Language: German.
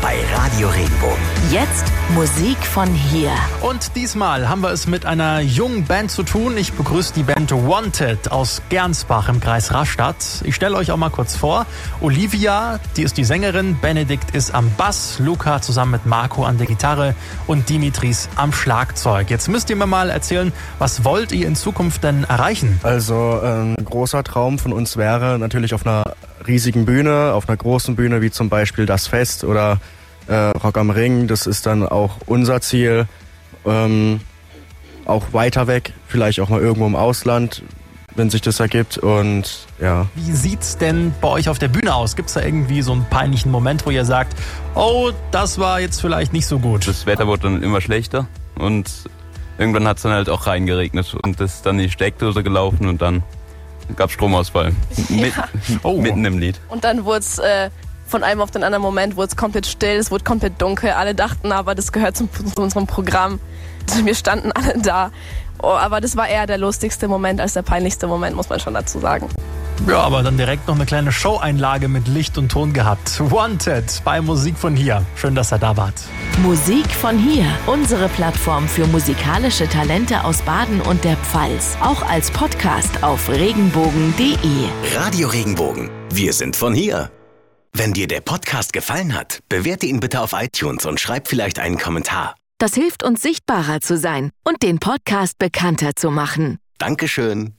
bei Radio Regenbogen. Jetzt Musik von hier. Und diesmal haben wir es mit einer jungen Band zu tun. Ich begrüße die Band Wanted aus Gernsbach im Kreis Rastatt. Ich stelle euch auch mal kurz vor. Olivia, die ist die Sängerin, Benedikt ist am Bass, Luca zusammen mit Marco an der Gitarre und Dimitris am Schlagzeug. Jetzt müsst ihr mir mal erzählen, was wollt ihr in Zukunft denn erreichen? Also ein großer Traum von uns wäre natürlich auf einer riesigen Bühne, auf einer großen Bühne wie zum Beispiel das Fest oder äh, Rock am Ring. Das ist dann auch unser Ziel. Ähm, auch weiter weg, vielleicht auch mal irgendwo im Ausland, wenn sich das ergibt. Und ja. Wie sieht's denn bei euch auf der Bühne aus? Gibt's da irgendwie so einen peinlichen Moment, wo ihr sagt, oh, das war jetzt vielleicht nicht so gut? Das Wetter wurde dann immer schlechter und irgendwann hat es dann halt auch reingeregnet und ist dann die Steckdose gelaufen und dann gab Stromausfall. Mit, oh. Mitten im Lied. Und dann wurde es äh, von einem auf den anderen Moment wurde es komplett still, es wurde komplett dunkel. Alle dachten aber, das gehört zum, zu unserem Programm. Wir standen alle da. Oh, aber das war eher der lustigste Moment als der peinlichste Moment, muss man schon dazu sagen. Ja, aber dann direkt noch eine kleine Showeinlage mit Licht und Ton gehabt. Wanted bei Musik von hier. Schön, dass ihr da wart. Musik von hier. Unsere Plattform für musikalische Talente aus Baden und der Pfalz. Auch als Podcast auf regenbogen.de. Radio Regenbogen. Wir sind von hier. Wenn dir der Podcast gefallen hat, bewerte ihn bitte auf iTunes und schreib vielleicht einen Kommentar. Das hilft uns sichtbarer zu sein und den Podcast bekannter zu machen. Dankeschön.